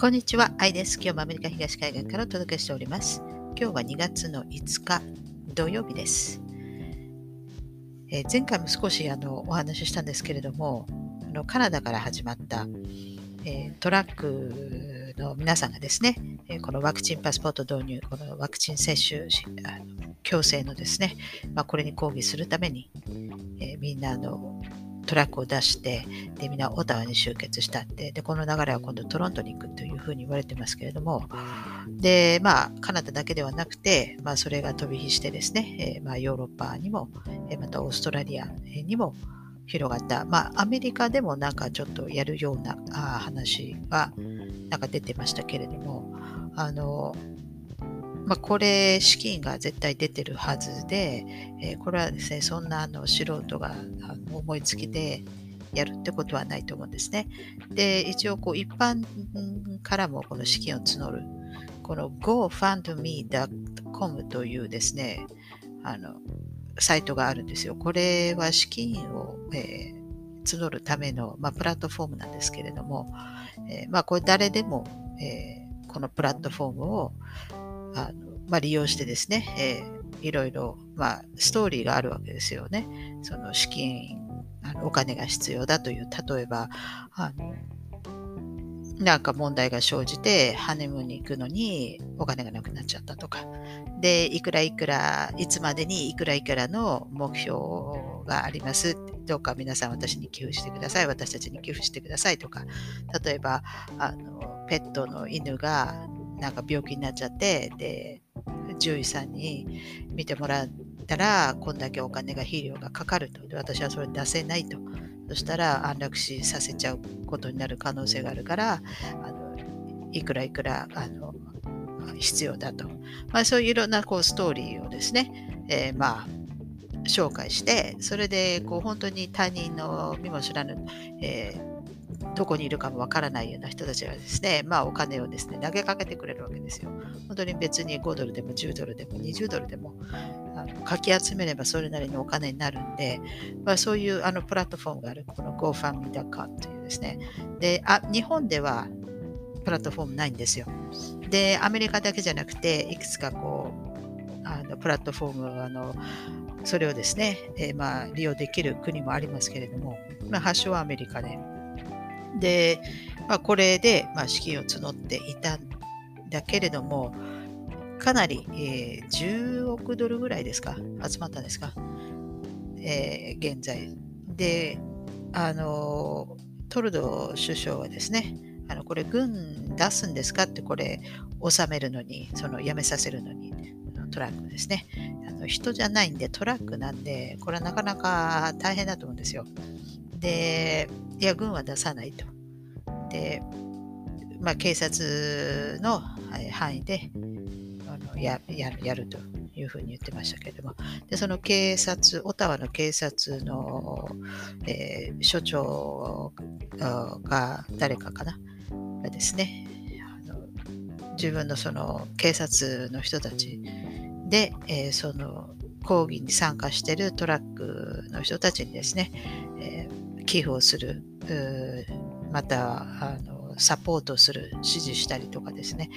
こんにちは、アイです。今日もアメリカ東海岸からお届けしております。今日は2月の5日土曜日です。えー、前回も少しあのお話ししたんですけれども、あのカナダから始まった、えー、トラックの皆さんがですね、えー、このワクチンパスポート導入、このワクチン接種あの強制のですね、まあ、これに抗議するために、えみんなあのトラックを出して、で、みんなオタワに集結したって、で、この流れは今度トロントに行くというふうに言われてますけれども、で、まあ、カナダだけではなくて、まあ、それが飛び火してですね、えー、まあ、ヨーロッパにも、え、またオーストラリアにも広がった、まあ、アメリカでもなんかちょっとやるようなあ話は、なんか出てましたけれども、あの、まあ、これ、資金が絶対出てるはずで、えー、これはですね、そんなあの素人が思いつきでやるってことはないと思うんですね。で、一応こう一般からもこの資金を募る、この gofundme.com というですね、あの、サイトがあるんですよ。これは資金を、えー、募るための、まあ、プラットフォームなんですけれども、えー、まあ、これ誰でも、えー、このプラットフォームをあの、まあ、利用してですね、えー、いろいろ、まあ、ストーリーがあるわけですよね。その資金、あのお金が必要だという、例えば、あのなんか問題が生じて、ハネムーンに行くのにお金がなくなっちゃったとか。で、いくらいくら、いつまでにいくらいくらの目標があります。どうか皆さん私に寄付してください。私たちに寄付してくださいとか。例えば、あのペットの犬がなんか病気になっちゃって、で、獣医さんに見てもらったら、こんだけお金が肥料がかかると。で私はそれ出せないと。そしたら安楽死させちゃうことになる可能性があるから、あのいくらいくらあの必要だと。まあ、そういういろんなこうストーリーをですね、えー、まあ紹介して、それでこう本当に他人の身も知らぬ、えーどこにいるかもわからないような人たちがですね、まあお金をですね、投げかけてくれるわけですよ。本当に別に5ドルでも10ドルでも20ドルでもあのかき集めればそれなりのお金になるんで、まあ、そういうあのプラットフォームがある、この GoFundMe.com というですね。であ、日本ではプラットフォームないんですよ。で、アメリカだけじゃなくて、いくつかこう、あのプラットフォームあのそれをですね、えー、まあ利用できる国もありますけれども、まあ、発祥はアメリカで、で、まあ、これで、まあ、資金を募っていたんだけれども、かなり、えー、10億ドルぐらいですか集まったんですか、えー、現在。で、あの、トルドー首相はですね、あのこれ軍出すんですか？ってこれ収めるのに、そのやめさせるのに、トラックですね。あの人じゃないんでトラックなんで、これはなかなか大変だと思うんですよ。で、いや、軍は出さないと。で、まあ、警察の範囲であのややるやるというふうに言ってましたけれども、でその警察、オタワの警察の、えー、署長が誰かかな、がですね、自分のその警察の人たちで、えー、その抗議に参加しているトラックの人たちにですね、えー、寄付をする、またあのサポートする、指示したりとかですね、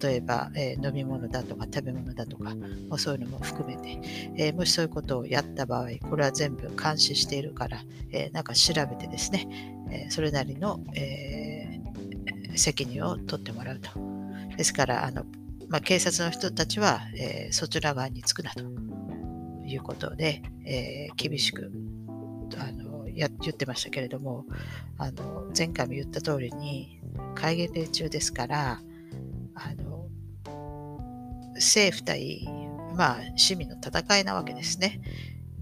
例えば、えー、飲み物だとか食べ物だとか、もうそういうのも含めて、えー、もしそういうことをやった場合、これは全部監視しているから、えー、なんか調べてですね、えそれなりの、え責任を取ってもらうと。ですから、あのまあ、警察の人たちは、えそちら側につくなということで、え厳しくや言ってましたけれども、あの前回も言った通りに、戒厳令中ですから、あの政府対、まあ、市民の戦いなわけですね。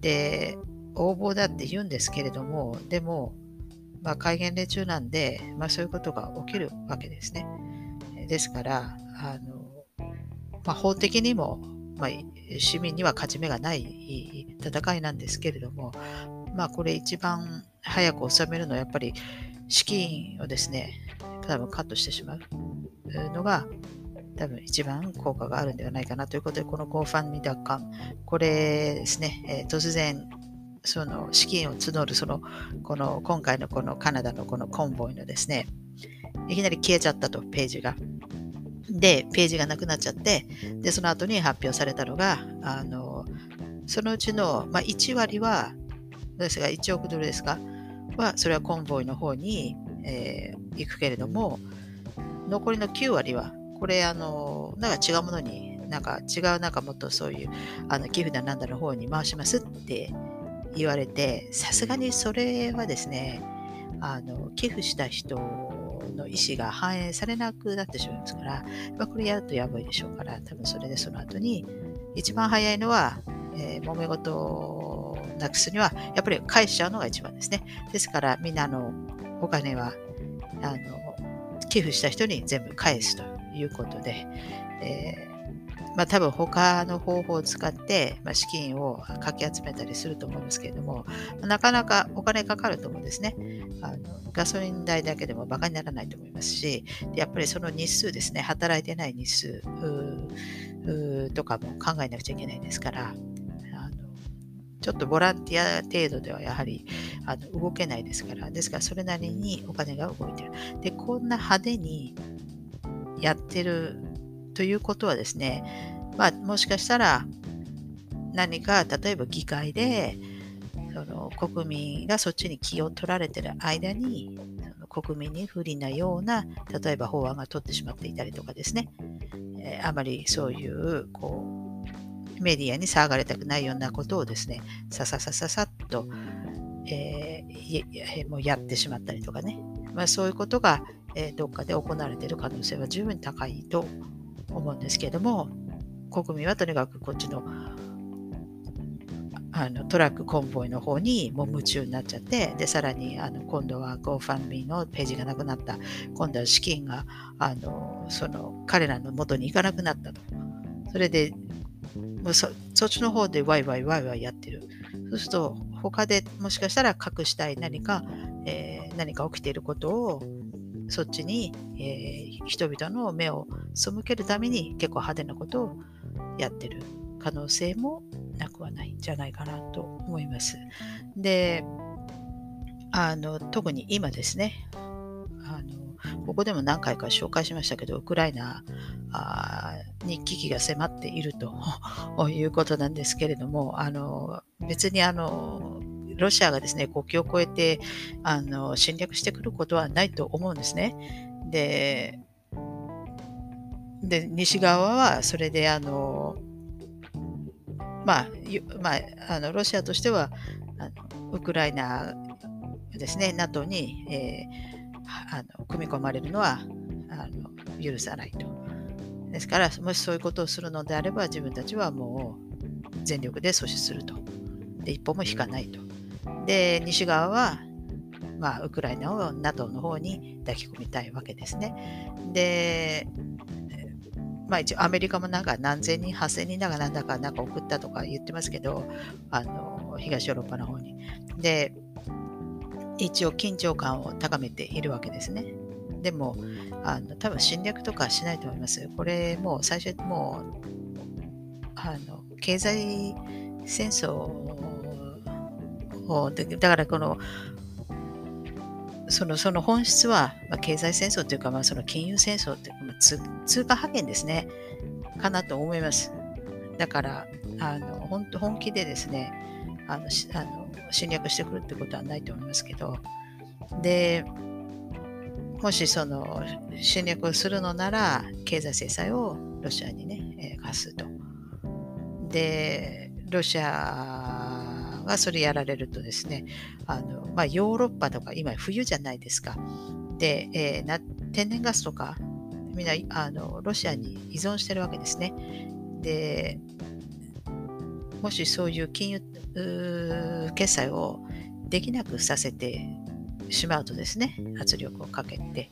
で、横暴だって言うんですけれども、でも、まあ、戒厳令中なんで、まあ、そういうことが起きるわけですね。ですから、あのまあ、法的にも、まあ、市民には勝ち目がない戦いなんですけれども、まあこれ一番早く収めるのはやっぱり資金をですね、多分カットしてしまうのが多分一番効果があるんではないかなということで、この GoFundMe.com、これですね、えー、突然その資金を募る、その、この今回のこのカナダのこのコンボイのですね、いきなり消えちゃったと、ページが。で、ページがなくなっちゃって、で、その後に発表されたのが、あの、そのうちの、まあ、1割は、ですか、1億ドルですか？は、それはコンボイの方に、えー、行くけれども、残りの9割は、これ、あの、なんか違うものに、なんか違う、なんかもっとそういう、あの、寄付だなんだの方に回しますって言われて、さすがにそれはですね、あの、寄付した人の意思が反映されなくなってしまいますから、まあ、これやるとやばいでしょうから、多分それでその後に、一番早いのは、えー、揉め事なくすには、やっぱり返しちゃうのが一番ですね。ですから、みんなのお金は、あの、寄付した人に全部返すということで、えーまあ、多分他の方法を使って、まあ、資金をかき集めたりすると思うんですけれども、なかなかお金かかると思うんですね。あのガソリン代だけでもバカにならないと思いますし、やっぱりその日数ですね、働いてない日数とかも考えなくちゃいけないですから、ちょっとボランティア程度ではやはりあの動けないですから、ですからそれなりにお金が動いてる。で、こんな派手にやってるということはですね、まあ、もしかしたら何か例えば議会でその国民がそっちに気を取られてる間に国民に不利なような例えば法案が取ってしまっていたりとかですね、えー、あまりそういうこうメディアに騒がれたくないようなことをですねさささささっと、えー、もうやってしまったりとかね、まあ、そういうことが、え、どっかで行われている可能性は十分高いと思うんですけれども、国民はとにかくこっちのあのトラックコンボイの方にもう夢中になっちゃって、で、さらにあの今度は GoFundMe のページがなくなった、今度は資金があのその彼らの元に行かなくなったと。それで、そそっちの方でワイワイワイワイやってる。そうすると、他でもしかしたら隠したい何か、えー、何か起きていることをそっちに、えー、人々の目を背けるために結構派手なことをやってる可能性もなくはないんじゃないかなと思います。で、あの特に今ですね、ここでも何回か紹介しましたけど、ウクライナに危機が迫っていると いうことなんですけれども、あの別にあのロシアがですね、国境を越えてあの侵略してくることはないと思うんですね。で、で西側はそれであの、まあ、まあ、あのロシアとしてはあのウクライナですね、NATO に、えー、あの組み込まれるのはあの許さないと。ですから、もしそういうことをするのであれば、自分たちはもう全力で阻止すると。で、一歩も引かないと。で、西側は、まあ、ウクライナを NATO の方に抱き込みたいわけですね。で、まあ一応アメリカもなんか何千人、8000人だかなんだかなんか送ったとか言ってますけど、あの、東ヨーロッパの方に。で、一応緊張感を高めているわけですね。でも、あの多分侵略とかしないと思います。これもう最初もう、あの、経済戦争をだからこのそのその本質は、まあ、経済戦争というか、まあ、その金融戦争というか、まあ、通貨派遣ですね、かなと思います。だから、あの本当本気でですねあのあの、侵略してくるってことはないと思いますけど、で、もしその侵略をするのなら、経済制裁をロシアにね、課すと。で、ロシアがそれやられるとですね、あのまあ、ヨーロッパとか今冬じゃないですか。で、えー、な天然ガスとかみんなあのロシアに依存してるわけですね。で、もしそういう金融決済をできなくさせてしまうとですね、圧力をかけて、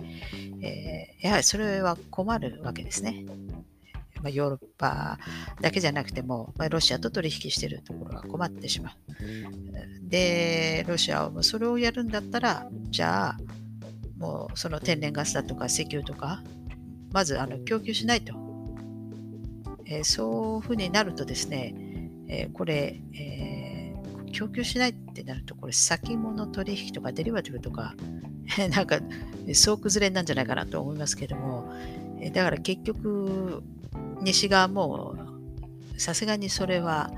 えー、やはりそれは困るわけですね。まあ、ヨーロッパだけじゃなくても、まあ、ロシアと取引しているところが困ってしまう。で、ロシアはそれをやるんだったら、じゃあ、もうその天然ガスだとか石油とか、まずあの供給しないと。えー、そういうふうになるとですね、えー、これ、えー、供給しないってなると、これ先物取引とかデリバティブとか なんか、総崩れなんじゃないかなと思いますけども、えだから結局、西側もさすがにそれは、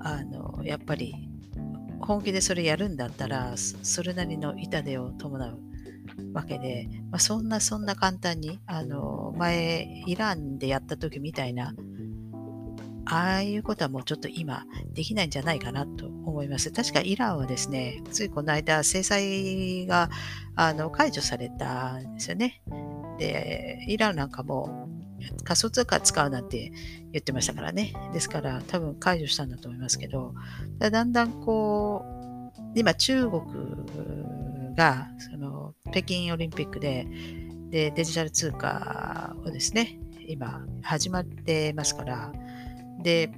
あの、やっぱり本気でそれやるんだったら、それなりの痛手を伴うわけで、まあ、そんなそんな簡単に、あの、前、イランでやった時みたいな、ああいうことはもうちょっと今できないんじゃないかなと思います。確かイランはですね、ついこの間制裁があの解除されたんですよね。で、イランなんかも仮想通貨使うなんて言ってましたからね。ですから多分解除したんだと思いますけど、だんだんこう、今中国がその北京オリンピックででデジタル通貨をですね、今始まってますから、で、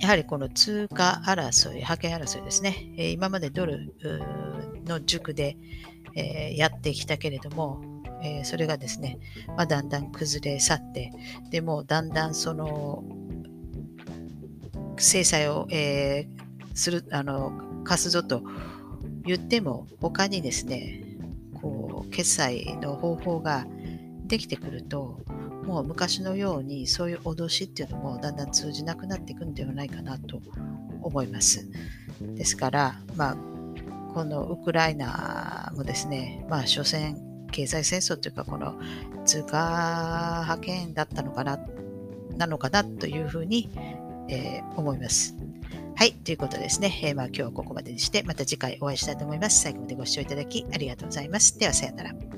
やはりこの通貨争い、覇権争いですね、え今までドルの塾で、えやってきたけれども、えそれがですね、まあ、だんだん崩れ去って、でもだんだんその制裁を、えー、する、あの、貸すぞと言っても、他にですね、こう、決済の方法ができてくると、もう昔のようにそういう脅しっていうのもだんだん通じなくなっていくんではないかなと思います。ですから、まあ、このウクライナもですね、まあ、所詮経済戦争というか、この通貨派遣だったのかな、なのかなというふうに、えー、思います。はい。ということですね。えー、まあ今日はここまでにして、また次回お会いしたいと思います。最後までご視聴いただきありがとうございます。では、さようなら。